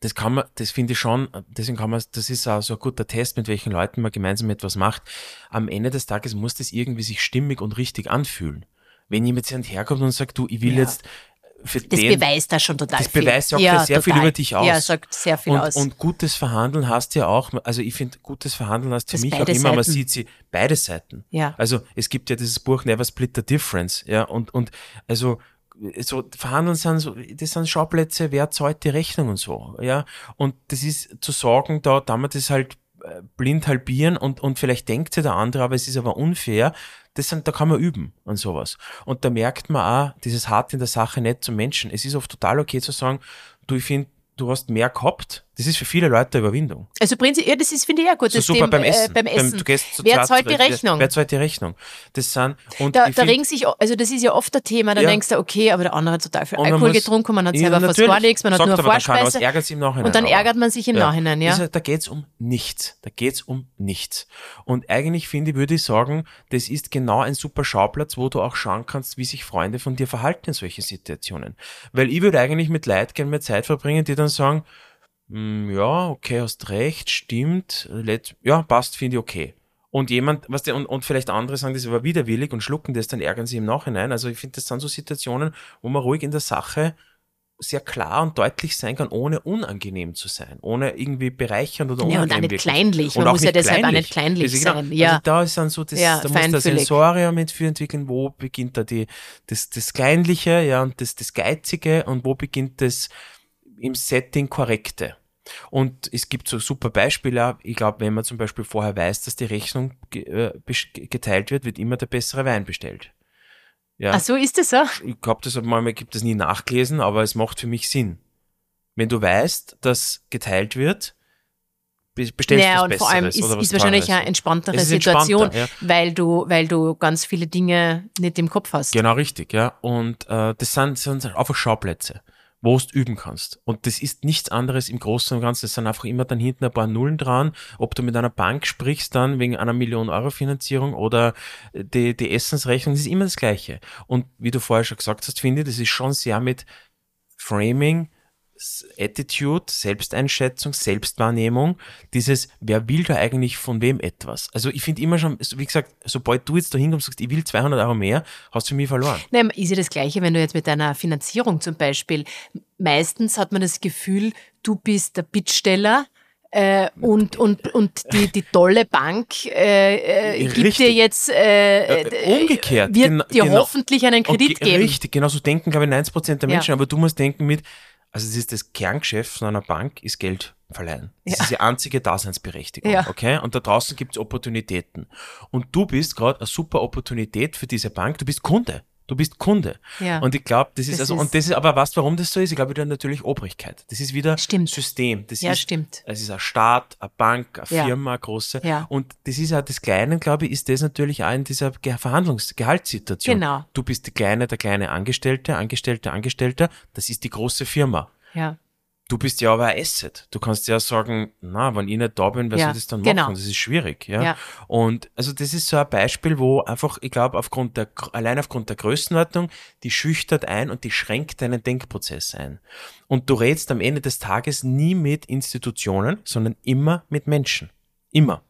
das kann man, das finde ich schon, deswegen kann man, das ist auch so ein guter Test, mit welchen Leuten man gemeinsam etwas macht. Am Ende des Tages muss das irgendwie sich stimmig und richtig anfühlen. Wenn jemand herkommt und sagt, du, ich will ja. jetzt für das den, beweist da schon total das viel. Das beweist ja auch ja, sehr total. viel über dich aus. Ja, sagt sehr viel und, aus. Und gutes Verhandeln hast ja auch, also ich finde, gutes Verhandeln hast für mich auch immer, Seiten. man sieht sie, beide Seiten. Ja. Also es gibt ja dieses Buch Never Split the Difference, ja, und, und also so verhandeln sind so, das sind Schauplätze, wer zahlt die Rechnung und so, ja. Und das ist zu sorgen, da, da man das halt äh, blind halbieren und, und vielleicht denkt sich der andere, aber es ist aber unfair. Das sind, da kann man üben an sowas. Und da merkt man auch, dieses hart in der Sache nicht zum Menschen. Es ist oft total okay zu sagen, du, ich finde, du hast mehr gehabt, das ist für viele Leute eine Überwindung. Also prinzipiell, ja, das ist, finde ich, ja gut. So super dem, beim Essen. Äh, beim Essen. Wer zahlt die Rechnung? Wer zahlt die Rechnung? Das sind, und da, da regen sich, also das ist ja oft ein Thema, da ja. denkst du, okay, aber der andere hat total viel Alkohol muss, getrunken, man hat selber fast gar nichts, man hat nur Vorspeise. Ärgert sich im Nachhinein, und dann ärgert man sich im ja. Nachhinein, ja. Also, da geht's um nichts. Da geht's um nichts. Und eigentlich finde ich, würde ich sagen, das ist genau ein super Schauplatz, wo du auch schauen kannst, wie sich Freunde von dir verhalten in solchen Situationen. Weil ich würde eigentlich mit Leid gerne mehr Zeit verbringen, die dann sagen, ja, okay, hast recht, stimmt, let, ja, passt, finde ich okay. Und jemand, was der, und, und vielleicht andere sagen das aber widerwillig und schlucken das, dann ärgern sie im Nachhinein. Also ich finde, das sind so Situationen, wo man ruhig in der Sache sehr klar und deutlich sein kann, ohne unangenehm zu sein, ohne irgendwie bereichernd oder unangenehm. Ja, und auch nicht kleinlich. Man muss ja deshalb kleinlich. auch nicht kleinlich genau, sein. Ja. Also da ist dann so, das, ja, da muss der Sensorium mit entwickeln, wo beginnt da die, das, das Kleinliche, ja, und das, das Geizige und wo beginnt das, im Setting korrekte. Und es gibt so super Beispiele. Ich glaube, wenn man zum Beispiel vorher weiß, dass die Rechnung äh, geteilt wird, wird immer der bessere Wein bestellt. Ja. Ach so, ist das so? Ich habe das manchmal gibt das nie nachgelesen, aber es macht für mich Sinn. Wenn du weißt, dass geteilt wird, be- bestellst Naja, und Besseres vor allem ist, ist wahrscheinlich Teures. eine entspanntere Situation, entspannter, ja. weil du, weil du ganz viele Dinge nicht im Kopf hast. Genau, richtig, ja. Und äh, das sind, sind einfach Schauplätze, wo du üben kannst. Und das ist nichts anderes im Großen und Ganzen. Es sind einfach immer dann hinten ein paar Nullen dran. Ob du mit einer Bank sprichst dann wegen einer Million Euro Finanzierung oder die, die Essensrechnung, das ist immer das Gleiche. Und wie du vorher schon gesagt hast, finde ich, das ist schon sehr mit Framing, Attitude, Selbsteinschätzung, Selbstwahrnehmung, dieses, wer will da eigentlich von wem etwas? Also ich finde immer schon, wie gesagt, sobald du jetzt da hinkommst und sagst, ich will 200 Euro mehr, hast du für mich verloren. Nein, ist ja das Gleiche, wenn du jetzt mit deiner Finanzierung zum Beispiel, meistens hat man das Gefühl, du bist der Bittsteller, äh, und, und, und die, die tolle Bank äh, äh, gibt dir jetzt äh, Äh, umgekehrt, wird dir genau. hoffentlich einen Kredit Und ge- geben. Richtig, genau so denken, glaube ich, 90 Prozent der Ja. Menschen. Aber du musst denken mit, also das ist das Kerngeschäft von einer Bank, ist Geld verleihen. Das Ja. ist die einzige Daseinsberechtigung. Ja. Okay? Und da draußen gibt es Opportunitäten. Und du bist gerade eine super Opportunität für diese Bank. Du bist Kunde. Du bist Kunde. Ja. Und ich glaube, das ist Das also, ist- und das ist, aber du, warum das so ist? Ich glaube wieder natürlich Obrigkeit. Das ist wieder Stimmt. System. Das Ja, ist, stimmt. Es ist ein Staat, eine Bank, eine Ja. Firma, eine große. Ja. Und das ist ja das Kleine, glaube ich, ist das natürlich auch in dieser Ge- Verhandlungsgehaltssituation. Genau. Du bist die kleine, der kleine Angestellte, Angestellte, Angestellter. Das ist die große Firma. Ja. Du bist ja aber ein Asset. Du kannst ja sagen, na, wenn ich nicht da bin, wer Ja, soll das dann genau. machen? Das ist schwierig, ja? Ja. Und also das ist so ein Beispiel, wo einfach, ich glaube, aufgrund der, allein aufgrund der Größenordnung, die schüchtert ein und die schränkt deinen Denkprozess ein. Und du redest am Ende des Tages nie mit Institutionen, sondern immer mit Menschen. Immer.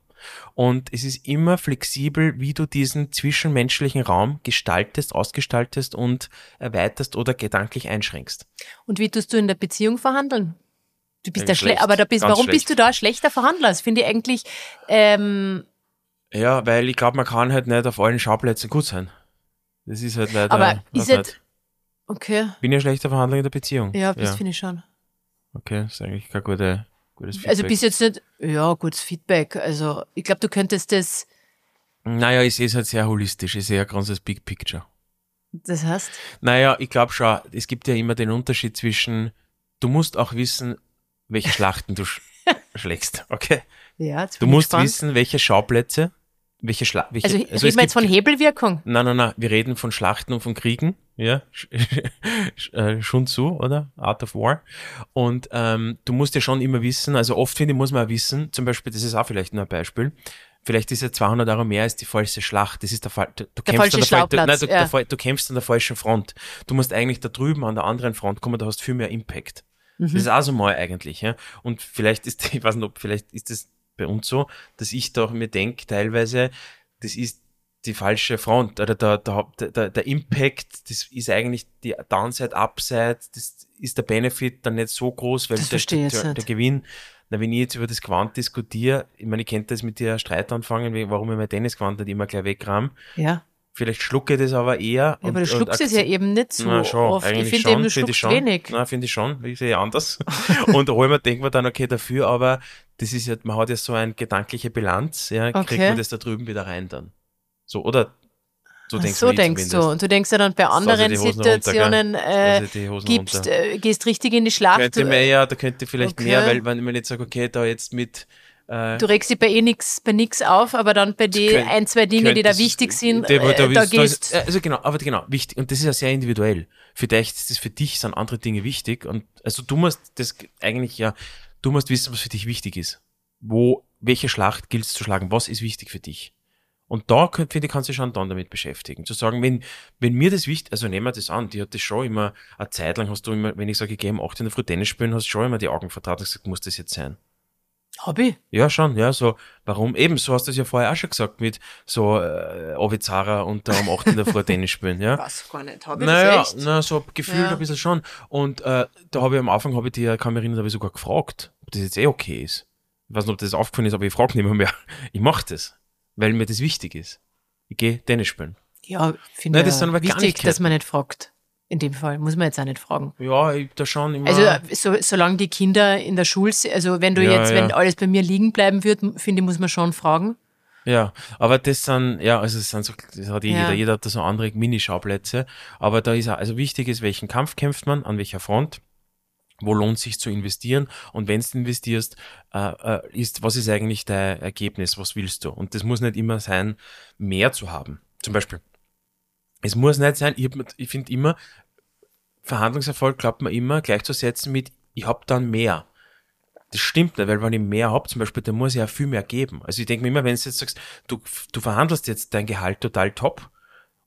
Und es ist immer flexibel, wie du diesen zwischenmenschlichen Raum gestaltest, ausgestaltest und erweiterst oder gedanklich einschränkst. Und wie tust du in der Beziehung verhandeln? Du bist Ja, da schlecht, aber da bist, warum bist schlecht. du da ein schlechter Verhandler? Das finde ich eigentlich, ähm, Ja, weil ich glaube, man kann halt nicht auf allen Schauplätzen gut sein. Das ist halt leider. aber ist nicht. okay, Bin ein schlechter Verhandler in der Beziehung? ja, das finde ich schon. Okay, ist eigentlich kein gute, gutes Feedback. Also bist jetzt nicht, ja, gutes Feedback. Also ich glaube, du könntest das, Naja, ich sehe es halt sehr holistisch. Ich sehe ja ganz das Big Picture. das heißt, Naja, ich glaube schon, es gibt ja immer den Unterschied zwischen, du musst auch wissen, welche Schlachten du sch [LAUGHS] schlägst, okay? ja, jetzt Du musst gespannt. wissen, welche Schauplätze, welche Schla welche, Also, es reden wir jetzt von Hebelwirkung? Nein, nein, nein, wir reden von Schlachten und von Kriegen, ja, äh, Sun Tzu, oder? Art of War. Und ähm, du musst ja schon immer wissen, also oft finde ich, muss man auch wissen, zum Beispiel, das ist auch vielleicht nur ein Beispiel, vielleicht ist ja 200 Euro mehr als die falsche Schlacht, das ist der Fall, du, du kämpfst falsche an der, Fall- du, nein, du, ja. der du kämpfst an der falschen Front. Du musst eigentlich da drüben an der anderen Front kommen, da hast viel mehr Impact. Das ist auch so mal eigentlich, ja. Und vielleicht ist, [LAUGHS] ich weiß nicht, ob, vielleicht ist das bei uns so, dass ich da auch mir denke, teilweise, das ist die falsche Front oder der, der, der, der Impact, das ist eigentlich die Downside, Upside, das ist der Benefit dann nicht so groß, weil Das der, ich der, der. Gewinn, na, wenn ich jetzt über das Quant diskutiere, ich meine, ich könnte das mit dir Streit anfangen, warum ich mein Tennisquant nicht immer gleich wegram. Ja. Vielleicht schlucke ich das aber eher. ja aber du schluckst es ja eben nicht so na, schon, oft. Ich eigentlich finde schon, eben, du finde ich schluckst schon. wenig. Na, finde ich schon, ich sehe anders. [LAUGHS] und mir, denkt man dann, okay, dafür, aber das ist ja, man hat ja so eine gedankliche Bilanz, ja, kriegt Okay. man das da drüben wieder rein dann. So, oder? So denkst so du denkst du. Und du denkst ja dann bei anderen ich runter, Situationen, äh, ich gibst, äh, gehst richtig in die Schlacht. Könnte mehr, ja, da könnte vielleicht Okay. mehr, weil wenn man jetzt sagt, okay, da jetzt mit, äh, du regst dich bei eh nix, bei nix auf, aber dann bei den könnt- ein, zwei Dinge, die da wichtig sind, die- äh, da da, gehst ist- Also genau, aber genau, wichtig. Und das ist ja sehr individuell. Vielleicht ist das für dich, sind andere Dinge wichtig. Und also du musst das eigentlich ja, du musst wissen, was für dich wichtig ist. Wo, welche Schlacht gilt es zu schlagen? Was ist wichtig für dich? Und da finde ich, kannst du schon dann damit beschäftigen. Zu sagen, wenn, wenn mir das wichtig, also nehmen wir das an, die hat das schon immer, eine Zeit lang hast du immer, wenn ich sage, ich gehe um 8 in der Früh Tennis spielen, hast du schon immer die Augen vertraut und gesagt, muss das jetzt sein? hab ich. Ja, schon, ja, so, warum? Eben, so hast du es ja vorher auch schon gesagt, mit so, äh, Ovizara und da um 8 in der Früh [LAUGHS] Tennis spielen, ja. Was gar nicht. Hab ich Naja, das echt? na, so gefühlt Ja. ein bisschen schon. Und äh, da habe ich am Anfang, habe ich die, erinnern, da sogar gefragt, ob das jetzt eh okay ist. Ich weiß nicht, ob das aufgefallen ist, aber ich frage nicht mehr, mehr. Ich mache das, weil mir das wichtig ist. Ich gehe Tennis spielen. Ja, finde Nein, das wichtig, dass man nicht fragt. In dem Fall muss man jetzt auch nicht fragen. Ja, ich da schon immer. Also so, solange die Kinder in der Schule sind, also wenn du Ja, jetzt, ja. wenn alles bei mir liegen bleiben wird, finde ich, muss man schon fragen. Ja, aber das sind, ja, also es sind so, das hat jeder, Ja. jeder hat da so andere Minischauplätze. Aber da ist auch, also wichtig ist, welchen Kampf kämpft man, an welcher Front, wo lohnt sich zu investieren und wenn du investierst, äh, äh, ist, was ist eigentlich dein Ergebnis, was willst du? Und das muss nicht immer sein, mehr zu haben. Zum Beispiel, es muss nicht sein, ich, ich finde immer, Verhandlungserfolg glaubt man immer gleichzusetzen mit, ich hab dann mehr. Das stimmt nicht, weil wenn ich mehr hab, zum Beispiel, dann muss ich ja viel mehr geben. Also ich denke mir immer, wenn du jetzt sagst, du, du verhandelst jetzt dein Gehalt total top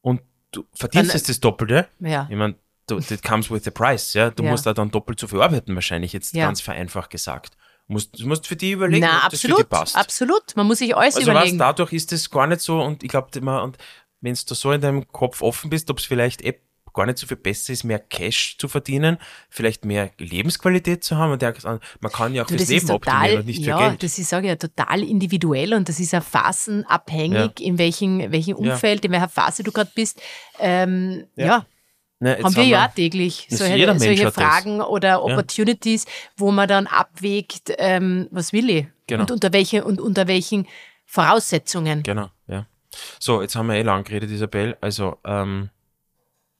und du verdienst jetzt das Doppelte, Ja. ich meine, that comes with the price, ja. Du Ja. musst da dann doppelt so viel arbeiten, wahrscheinlich jetzt Ja. ganz vereinfacht gesagt. Du musst, du musst für die überlegen, Na, ob das für die absolut, passt. absolut. Man muss sich alles Also was, überlegen. dadurch ist es gar nicht so und ich glaube, und wenn du so in deinem Kopf offen bist, ob es vielleicht eh gar nicht so viel besser ist, mehr Cash zu verdienen, vielleicht mehr Lebensqualität zu haben und der, man kann ja auch Du, das ist Leben optimieren total, und nicht ja, für Geld. das ist, sage ich ja, total individuell und das ist ja phasenabhängig, in welchem, welchem Ja. Umfeld, in welcher Phase du gerade bist. Ähm, ja. Ne, haben wir ja auch täglich solche, solche das. Fragen oder Opportunities, wo man dann abwägt, ähm, was will ich Genau. und unter welche und unter welchen Voraussetzungen. Genau, ja. So, jetzt haben wir eh lang geredet, Isabel. Also, ähm,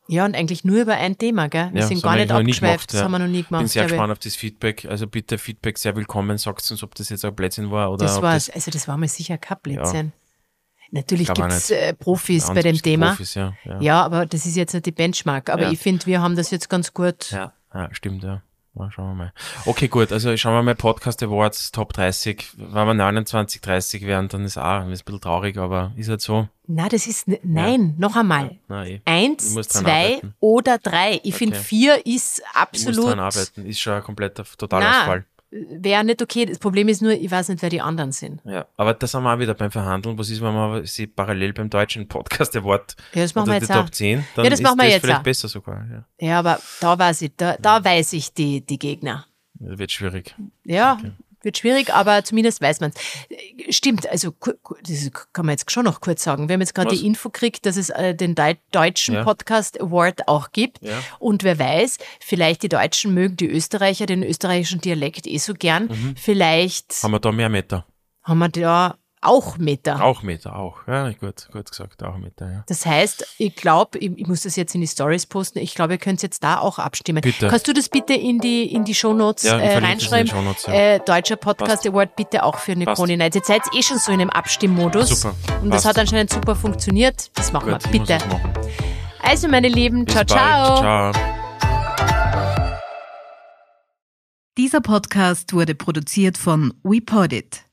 Ja, und eigentlich nur über ein Thema, gell? Wir Ja, sind gar nicht abgeschweift, gemacht, das ja. haben wir noch nie gemacht. bin sehr glaub ich. gespannt auf das Feedback. Also bitte Feedback sehr willkommen. Sagt uns, ob das jetzt ein Blödsinn war oder Das war also das war mal sicher kein Blödsinn. Natürlich gibt's nicht. äh, Profis bei dem Thema. Profis, ja, ja. Ja, aber das ist jetzt nicht die Benchmark. Aber Ja. ich finde, wir haben das jetzt ganz gut. Ja, ja, stimmt, ja. Schauen wir mal. Okay, gut, also schauen wir mal Podcast Awards Top 30. Wenn wir 29, 30 wären, dann ist auch ist ein bisschen traurig, aber ist halt so. Na, das ist, nein, noch einmal. Na, eh. Eins, zwei arbeiten. oder drei. Ich finde, Okay. vier ist Ich muss absolut, dran arbeiten. Ist schon ein kompletter Totalausfall. Wäre nicht okay. Das Problem ist nur, ich weiß nicht, wer die anderen sind. Ja, aber das haben wir auch wieder beim Verhandeln. Was ist, wenn man sie parallel beim deutschen Podcast Award Ja, das machen wir jetzt die auch. Top 10, dann Ja, das ist machen wir das jetzt vielleicht auch. besser sogar. Ja. Ja, aber da weiß ich, da, da weiß ich die, die Gegner. Das wird schwierig. Ja, wird schwierig, aber zumindest weiß man es. Stimmt, also das kann man jetzt schon noch kurz sagen. Wir haben jetzt gerade die Info gekriegt, dass es äh, den Deu deutschen Ja. Podcast Award auch gibt. Ja. Und wer weiß, vielleicht die Deutschen mögen die Österreicher den österreichischen Dialekt eh so gern. Vielleicht Haben wir da mehr Meter? haben wir da auch Meter. Auch Meter, auch. Ja, gut, gut gesagt, auch Meter, ja. Das heißt, ich glaube, ich, ich muss das jetzt in die Stories posten, ich glaube, ihr könnt jetzt da auch abstimmen. Bitte. Kannst du das bitte in die, in die Shownotes Ja, äh, verlinke das in die reinschreiben? Shownotes, ja. äh, Deutscher Podcast Passt. Award bitte auch für Passt. Nicole Night. Jetzt seid ihr eh schon so in einem Abstimmmodus. Super. Und das Passt. hat anscheinend super funktioniert. Das machen Gut, wir, bitte. das machen. Also, meine Lieben, Bis ciao, bald. ciao. Ciao. Dieser Podcast wurde produziert von WePodit.